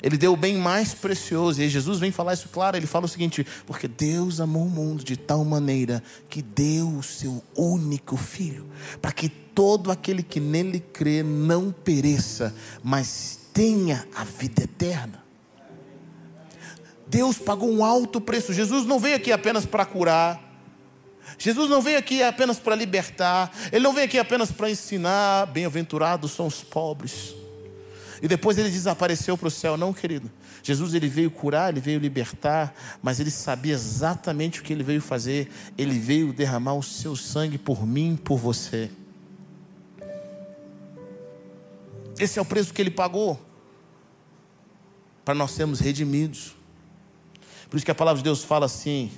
Ele deu o bem mais precioso. E Jesus vem falar isso claro. Ele fala o seguinte: porque Deus amou o mundo de tal maneira que deu o seu único filho, para que todo aquele que nele crê não pereça, mas tenha a vida eterna. Deus pagou um alto preço. Jesus não veio aqui apenas para curar. Jesus não veio aqui apenas para libertar. Ele não veio aqui apenas para ensinar. Bem-aventurados são os pobres e depois ele desapareceu para o céu. Não, querido. Jesus ele veio curar, ele veio libertar, mas ele sabia exatamente o que ele veio fazer. Ele veio derramar o seu sangue por mim, por você. Esse é o preço que ele pagou para nós sermos redimidos. Por isso que a palavra de Deus fala assim: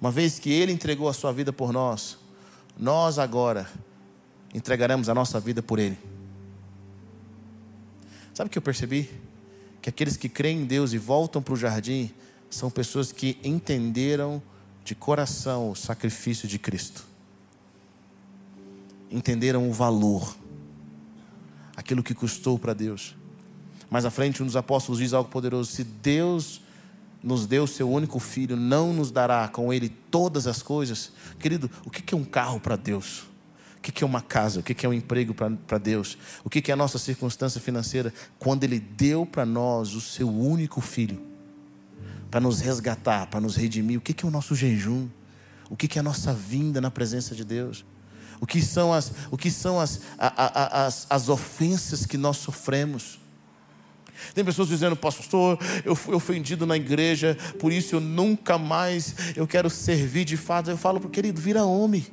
uma vez que ele entregou a sua vida por nós, nós agora entregaremos a nossa vida por ele. Sabe o que eu percebi? Que aqueles que creem em Deus e voltam para o jardim são pessoas que entenderam de coração o sacrifício de Cristo. Entenderam o valor, aquilo que custou para Deus. Mais à frente, um dos apóstolos diz algo poderoso: se Deus nos deu o seu único filho, não nos dará com ele todas as coisas? Querido, o que é um carro para Deus? O que é uma casa? O que é um emprego para Deus? O que é a nossa circunstância financeira? Quando Ele deu para nós o seu único filho, para nos resgatar, para nos redimir. O que é o nosso jejum? O que é a nossa vinda na presença de Deus? o que são as, o que são as, a, a, as, as ofensas que nós sofremos. Tem pessoas dizendo, pastor, eu fui ofendido na igreja, por isso eu nunca mais eu quero servir de fato. Eu falo, querido, vira homem.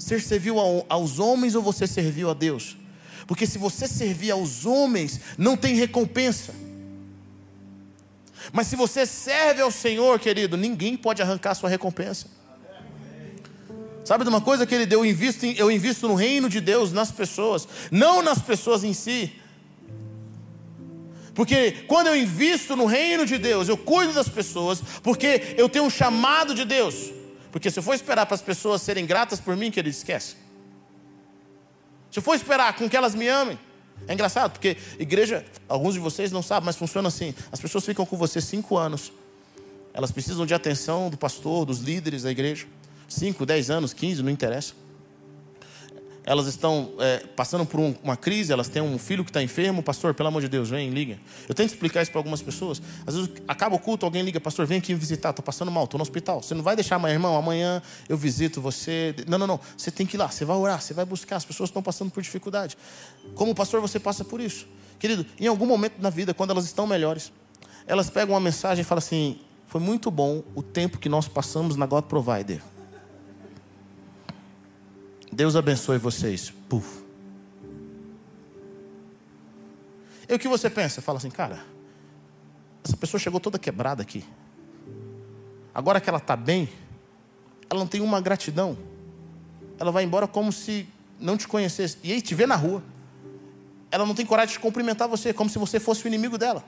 Você serviu aos homens ou você serviu a Deus? Porque se você servir aos homens, não tem recompensa. Mas se você serve ao Senhor, querido, ninguém pode arrancar a sua recompensa. Sabe de uma coisa que ele deu? Eu invisto, em, eu invisto no reino de Deus, nas pessoas, não nas pessoas em si. Porque quando eu invisto no reino de Deus, eu cuido das pessoas, porque eu tenho um chamado de Deus. Porque se eu for esperar para as pessoas serem gratas por mim, que ele esquece. Se eu for esperar com que elas me amem, é engraçado, porque igreja, alguns de vocês não sabem, mas funciona assim: as pessoas ficam com você cinco anos, elas precisam de atenção do pastor, dos líderes da igreja. Cinco, dez anos, quinze, não interessa elas estão é, passando por um, uma crise, elas têm um filho que está enfermo, pastor, pelo amor de Deus, vem, liga. Eu tento explicar isso para algumas pessoas. Às vezes acaba o culto, alguém liga, pastor, vem aqui me visitar, estou passando mal, estou no hospital. Você não vai deixar amanhã, irmão, amanhã eu visito você. Não, não, não. Você tem que ir lá, você vai orar, você vai buscar. As pessoas estão passando por dificuldade. Como pastor, você passa por isso. Querido, em algum momento na vida, quando elas estão melhores, elas pegam uma mensagem e falam assim: foi muito bom o tempo que nós passamos na God Provider. Deus abençoe vocês. Puf. E o que você pensa? Fala assim, cara, essa pessoa chegou toda quebrada aqui. Agora que ela está bem, ela não tem uma gratidão. Ela vai embora como se não te conhecesse. E aí te vê na rua. Ela não tem coragem de cumprimentar você, como se você fosse o inimigo dela.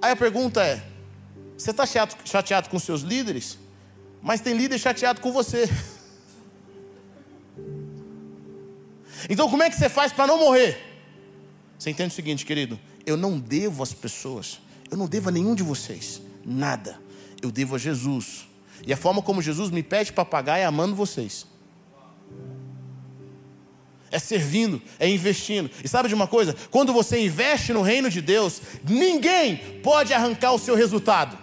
Aí a pergunta é: você está chateado, chateado com seus líderes? Mas tem líder chateado com você. Então, como é que você faz para não morrer? Você entende o seguinte, querido? Eu não devo às pessoas, eu não devo a nenhum de vocês nada. Eu devo a Jesus. E a forma como Jesus me pede para pagar é amando vocês. É servindo, é investindo. E sabe de uma coisa? Quando você investe no reino de Deus, ninguém pode arrancar o seu resultado.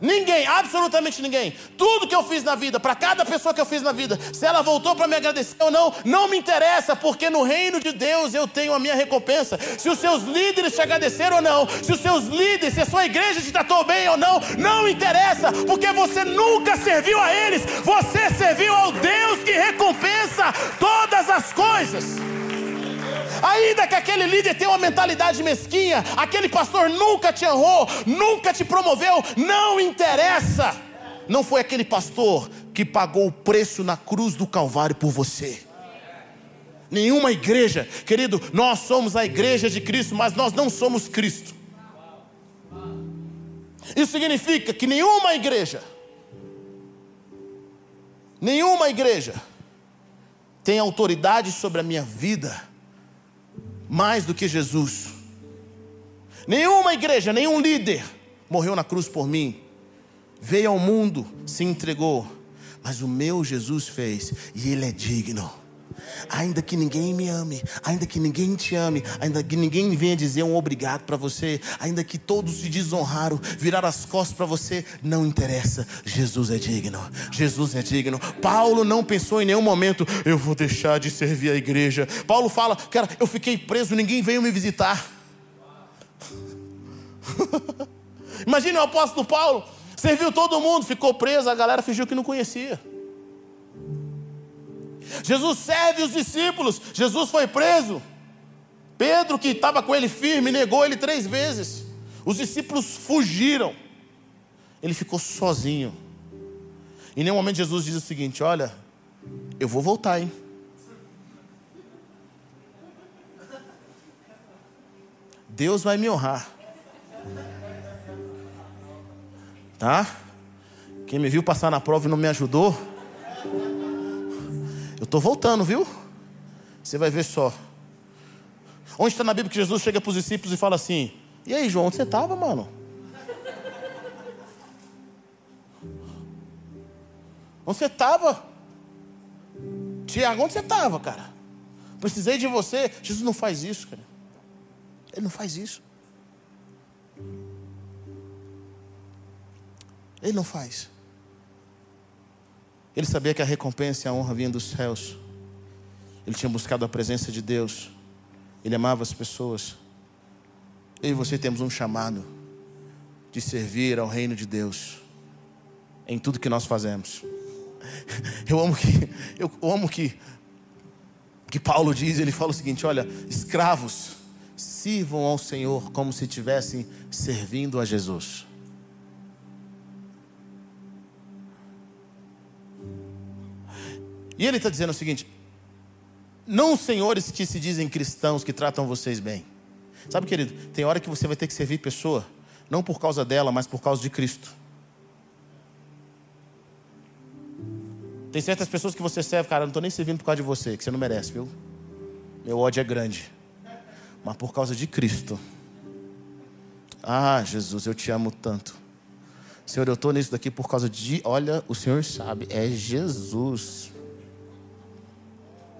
Ninguém, absolutamente ninguém. Tudo que eu fiz na vida, para cada pessoa que eu fiz na vida, se ela voltou para me agradecer ou não, não me interessa, porque no reino de Deus eu tenho a minha recompensa. Se os seus líderes te agradeceram ou não, se os seus líderes, se a sua igreja te tratou bem ou não, não interessa, porque você nunca serviu a eles, você serviu ao Deus que recompensa todas as coisas. Ainda que aquele líder tenha uma mentalidade mesquinha, aquele pastor nunca te honrou, nunca te promoveu, não interessa. Não foi aquele pastor que pagou o preço na cruz do Calvário por você. Nenhuma igreja, querido, nós somos a igreja de Cristo, mas nós não somos Cristo. Isso significa que nenhuma igreja, nenhuma igreja tem autoridade sobre a minha vida mais do que Jesus. Nenhuma igreja, nenhum líder morreu na cruz por mim. Veio ao mundo, se entregou. Mas o meu Jesus fez, e Ele é digno. Ainda que ninguém me ame, ainda que ninguém te ame, ainda que ninguém venha dizer um obrigado para você, ainda que todos te desonraram, virar as costas para você, não interessa. Jesus é digno. Jesus é digno. Paulo não pensou em nenhum momento, eu vou deixar de servir a igreja. Paulo fala, cara, eu fiquei preso, ninguém veio me visitar. Imagine o apóstolo Paulo, serviu todo mundo, ficou preso, a galera fingiu que não conhecia. Jesus serve os discípulos. Jesus foi preso. Pedro, que estava com ele firme, negou ele três vezes. Os discípulos fugiram. Ele ficou sozinho. Em nenhum momento Jesus diz o seguinte: Olha, eu vou voltar, hein? Deus vai me honrar. Tá? Quem me viu passar na prova e não me ajudou, eu estou voltando, viu? Você vai ver só. Onde está na Bíblia que Jesus chega para os discípulos e fala assim: E aí, João, onde você estava, mano? Onde você estava? Tiago, onde você estava, cara? Precisei de você. Jesus não faz isso, cara. Ele não faz isso. Ele não faz. Ele sabia que a recompensa e a honra vinham dos céus. Ele tinha buscado a presença de Deus. Ele amava as pessoas. Eu e você temos um chamado de servir ao reino de Deus em tudo que nós fazemos. Eu amo que eu amo que que Paulo diz, ele fala o seguinte, olha, escravos, sirvam ao Senhor como se estivessem servindo a Jesus. E ele está dizendo o seguinte: não senhores que se dizem cristãos que tratam vocês bem. Sabe, querido, tem hora que você vai ter que servir pessoa, não por causa dela, mas por causa de Cristo. Tem certas pessoas que você serve, cara, não estou nem servindo por causa de você, que você não merece, viu? Meu ódio é grande. Mas por causa de Cristo. Ah, Jesus, eu te amo tanto. Senhor, eu estou nisso daqui por causa de. Olha, o Senhor sabe, é Jesus.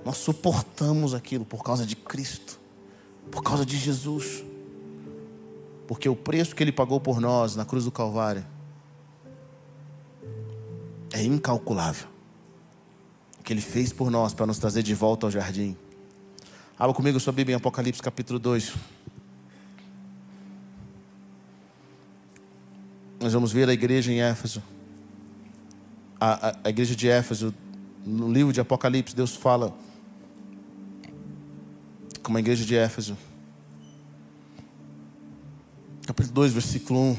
Nós suportamos aquilo por causa de Cristo, por causa de Jesus. Porque o preço que Ele pagou por nós na cruz do Calvário é incalculável. O que Ele fez por nós para nos trazer de volta ao jardim. Abra comigo sua Bíblia em Apocalipse capítulo 2. Nós vamos ver a igreja em Éfeso. A, a, a igreja de Éfeso, no livro de Apocalipse, Deus fala como a igreja de Éfeso. Capítulo 2, versículo 1.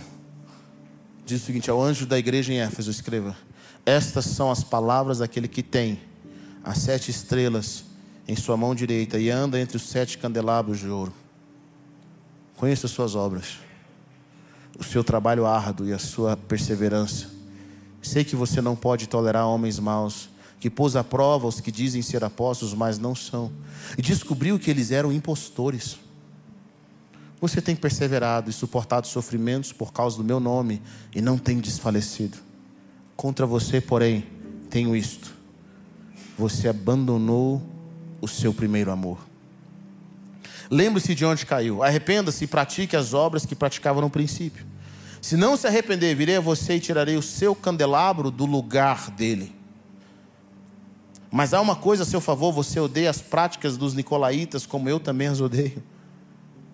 Diz o seguinte: Ao anjo da igreja em Éfeso, escreva: Estas são as palavras daquele que tem as sete estrelas em sua mão direita e anda entre os sete candelabros de ouro. Conheça as suas obras, o seu trabalho árduo e a sua perseverança. Sei que você não pode tolerar homens maus que pôs à prova os que dizem ser apóstolos, mas não são, e descobriu que eles eram impostores. Você tem perseverado e suportado sofrimentos por causa do meu nome e não tem desfalecido. Contra você, porém, tenho isto: você abandonou o seu primeiro amor. Lembre-se de onde caiu, arrependa-se e pratique as obras que praticava no princípio. Se não se arrepender, virei a você e tirarei o seu candelabro do lugar dele. Mas há uma coisa a seu favor: você odeia as práticas dos nicolaítas, como eu também as odeio.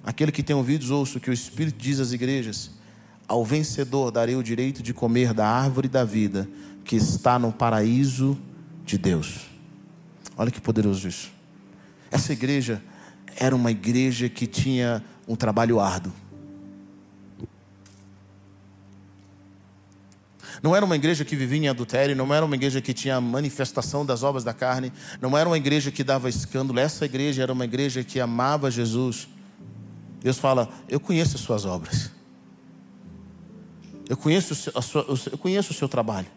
Aquele que tem ouvidos, ouça o que o Espírito diz às igrejas: Ao vencedor darei o direito de comer da árvore da vida, que está no paraíso de Deus. Olha que poderoso isso. Essa igreja era uma igreja que tinha um trabalho árduo. Não era uma igreja que vivia em adultério, não era uma igreja que tinha manifestação das obras da carne, não era uma igreja que dava escândalo. Essa igreja era uma igreja que amava Jesus. Deus fala: Eu conheço as suas obras, eu conheço, sua, eu conheço o seu trabalho,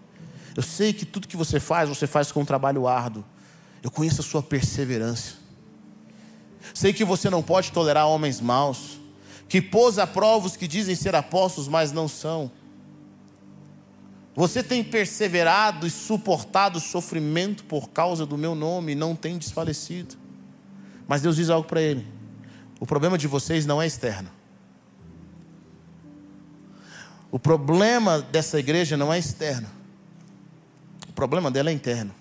eu sei que tudo que você faz, você faz com um trabalho árduo, eu conheço a sua perseverança. Sei que você não pode tolerar homens maus, que pôs a prova os que dizem ser apóstolos, mas não são. Você tem perseverado e suportado sofrimento por causa do meu nome e não tem desfalecido. Mas Deus diz algo para ele: o problema de vocês não é externo. O problema dessa igreja não é externo. O problema dela é interno.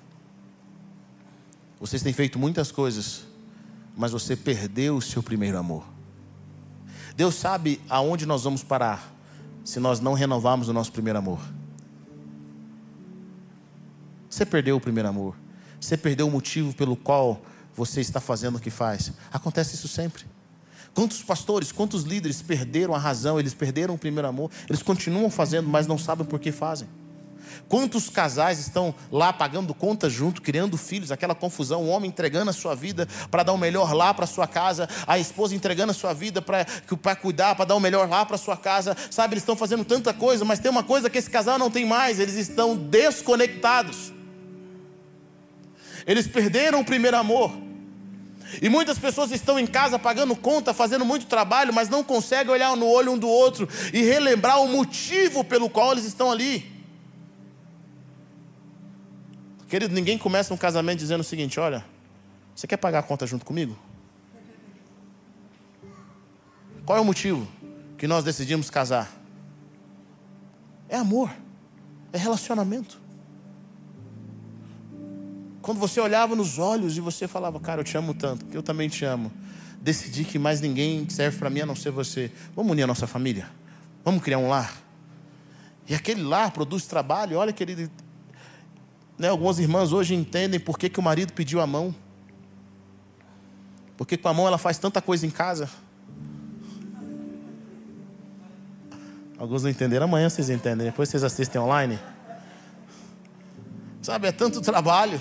Vocês têm feito muitas coisas, mas você perdeu o seu primeiro amor. Deus sabe aonde nós vamos parar se nós não renovarmos o nosso primeiro amor. Você perdeu o primeiro amor. Você perdeu o motivo pelo qual você está fazendo o que faz. Acontece isso sempre. Quantos pastores, quantos líderes perderam a razão, eles perderam o primeiro amor, eles continuam fazendo, mas não sabem por que fazem. Quantos casais estão lá pagando conta junto, criando filhos, aquela confusão, o homem entregando a sua vida para dar o melhor lá para sua casa, a esposa entregando a sua vida para cuidar, para dar o melhor lá para sua casa. Sabe, eles estão fazendo tanta coisa, mas tem uma coisa que esse casal não tem mais, eles estão desconectados. Eles perderam o primeiro amor. E muitas pessoas estão em casa pagando conta, fazendo muito trabalho, mas não conseguem olhar no olho um do outro e relembrar o motivo pelo qual eles estão ali. Querido, ninguém começa um casamento dizendo o seguinte: olha, você quer pagar a conta junto comigo? Qual é o motivo que nós decidimos casar? É amor, é relacionamento. Quando você olhava nos olhos e você falava, cara, eu te amo tanto, eu também te amo. Decidi que mais ninguém serve para mim a não ser você. Vamos unir a nossa família? Vamos criar um lar? E aquele lar produz trabalho. Olha, querido, né, algumas irmãs hoje entendem por que, que o marido pediu a mão. Porque com a mão ela faz tanta coisa em casa. Alguns não entenderam, amanhã vocês entendem. Depois vocês assistem online. Sabe, é tanto trabalho.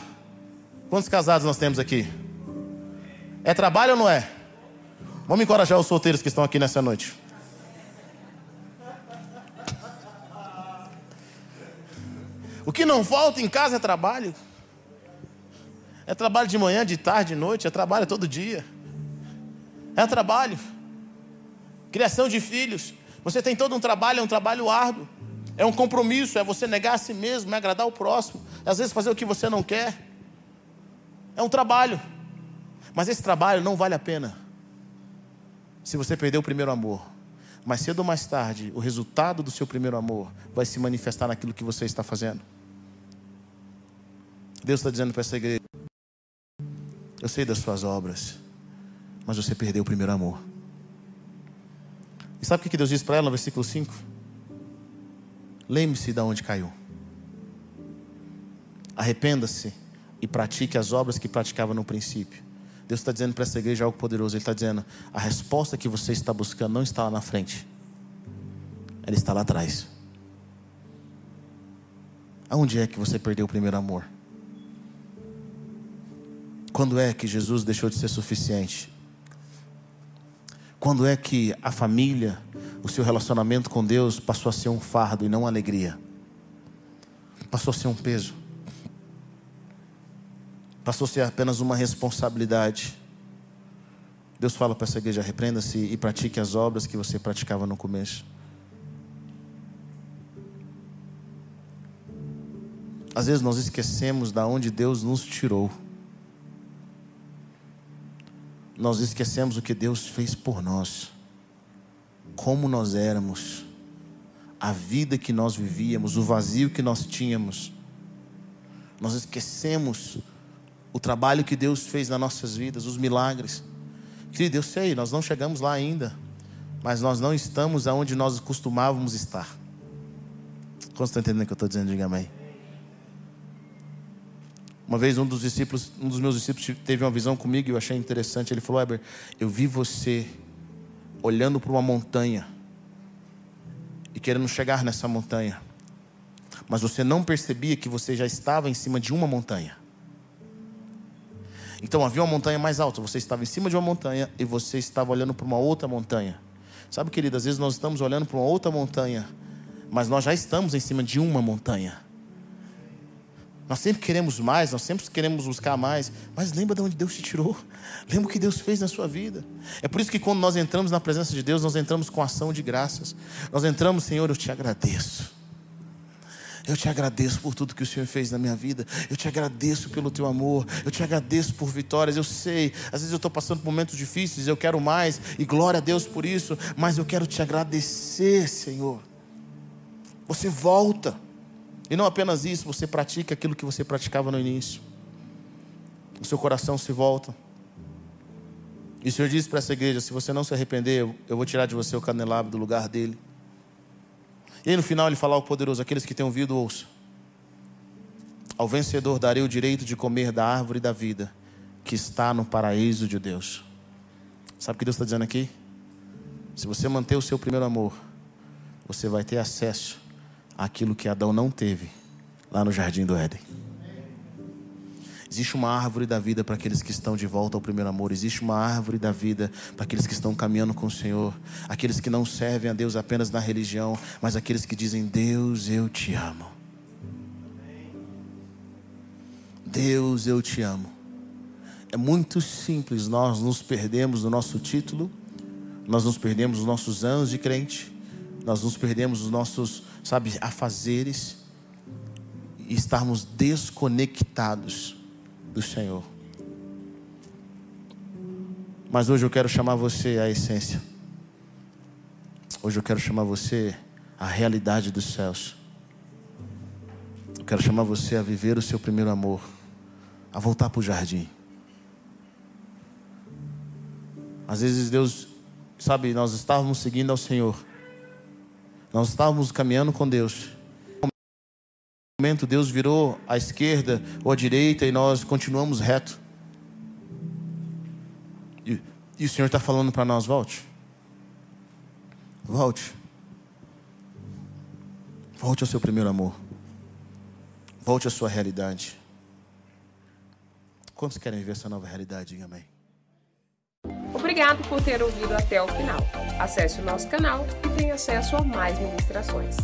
Quantos casados nós temos aqui? É trabalho ou não é? Vamos encorajar os solteiros que estão aqui nessa noite. O que não falta em casa é trabalho. É trabalho de manhã, de tarde, de noite, é trabalho todo dia. É trabalho. Criação de filhos. Você tem todo um trabalho, é um trabalho árduo. É um compromisso, é você negar a si mesmo, é agradar o próximo. É às vezes fazer o que você não quer. É um trabalho. Mas esse trabalho não vale a pena. Se você perder o primeiro amor. Mais cedo ou mais tarde, o resultado do seu primeiro amor vai se manifestar naquilo que você está fazendo. Deus está dizendo para essa igreja: Eu sei das suas obras, mas você perdeu o primeiro amor. E sabe o que Deus diz para ela no versículo 5? Lembre-se de onde caiu. Arrependa-se e pratique as obras que praticava no princípio. Deus está dizendo para essa igreja algo poderoso. Ele está dizendo: a resposta que você está buscando não está lá na frente, ela está lá atrás. Aonde é que você perdeu o primeiro amor? Quando é que Jesus deixou de ser suficiente? Quando é que a família, o seu relacionamento com Deus passou a ser um fardo e não uma alegria? Passou a ser um peso. Passou a ser apenas uma responsabilidade. Deus fala para essa igreja: repreenda-se e pratique as obras que você praticava no começo. Às vezes nós esquecemos da onde Deus nos tirou nós esquecemos o que Deus fez por nós, como nós éramos, a vida que nós vivíamos, o vazio que nós tínhamos. Nós esquecemos o trabalho que Deus fez nas nossas vidas, os milagres. Querido, eu sei, nós não chegamos lá ainda, mas nós não estamos aonde nós costumávamos estar. Você está entendendo o que eu estou dizendo? Diga amém. Uma vez um dos discípulos, um dos meus discípulos teve uma visão comigo e eu achei interessante. Ele falou: Weber, eu vi você olhando para uma montanha e querendo chegar nessa montanha, mas você não percebia que você já estava em cima de uma montanha. Então havia uma montanha mais alta, você estava em cima de uma montanha e você estava olhando para uma outra montanha. Sabe, querido, às vezes nós estamos olhando para uma outra montanha, mas nós já estamos em cima de uma montanha. Nós sempre queremos mais, nós sempre queremos buscar mais, mas lembra de onde Deus te tirou, lembra o que Deus fez na sua vida. É por isso que quando nós entramos na presença de Deus, nós entramos com ação de graças. Nós entramos, Senhor, eu te agradeço. Eu te agradeço por tudo que o Senhor fez na minha vida. Eu te agradeço pelo teu amor. Eu te agradeço por vitórias. Eu sei, às vezes eu estou passando por momentos difíceis. Eu quero mais e glória a Deus por isso. Mas eu quero te agradecer, Senhor. Você volta. E não apenas isso, você pratica aquilo que você praticava no início. O seu coração se volta. E o Senhor disse para essa igreja: se você não se arrepender, eu vou tirar de você o candelabro do lugar dele. E no final ele fala ao poderoso: aqueles que têm ouvido, ouçam. Ao vencedor darei o direito de comer da árvore da vida, que está no paraíso de Deus. Sabe o que Deus está dizendo aqui? Se você manter o seu primeiro amor, você vai ter acesso aquilo que Adão não teve lá no jardim do Éden. Existe uma árvore da vida para aqueles que estão de volta ao primeiro amor. Existe uma árvore da vida para aqueles que estão caminhando com o Senhor. Aqueles que não servem a Deus apenas na religião, mas aqueles que dizem: Deus, eu te amo. Deus, eu te amo. É muito simples. Nós nos perdemos no nosso título, nós nos perdemos nos nossos anos de crente, nós nos perdemos nos nossos sabe, afazeres e estarmos desconectados do Senhor. Mas hoje eu quero chamar você à essência. Hoje eu quero chamar você à realidade dos céus. Eu quero chamar você a viver o seu primeiro amor, a voltar para o jardim. Às vezes Deus, sabe, nós estávamos seguindo ao Senhor, nós estávamos caminhando com Deus. Momento Deus virou à esquerda ou à direita e nós continuamos reto. E, e o Senhor está falando para nós: volte, volte, volte ao seu primeiro amor, volte à sua realidade. Quantos querem viver essa nova realidade? Amém. Obrigado por ter ouvido até o final. Acesse o nosso canal e tenha acesso a mais ministrações.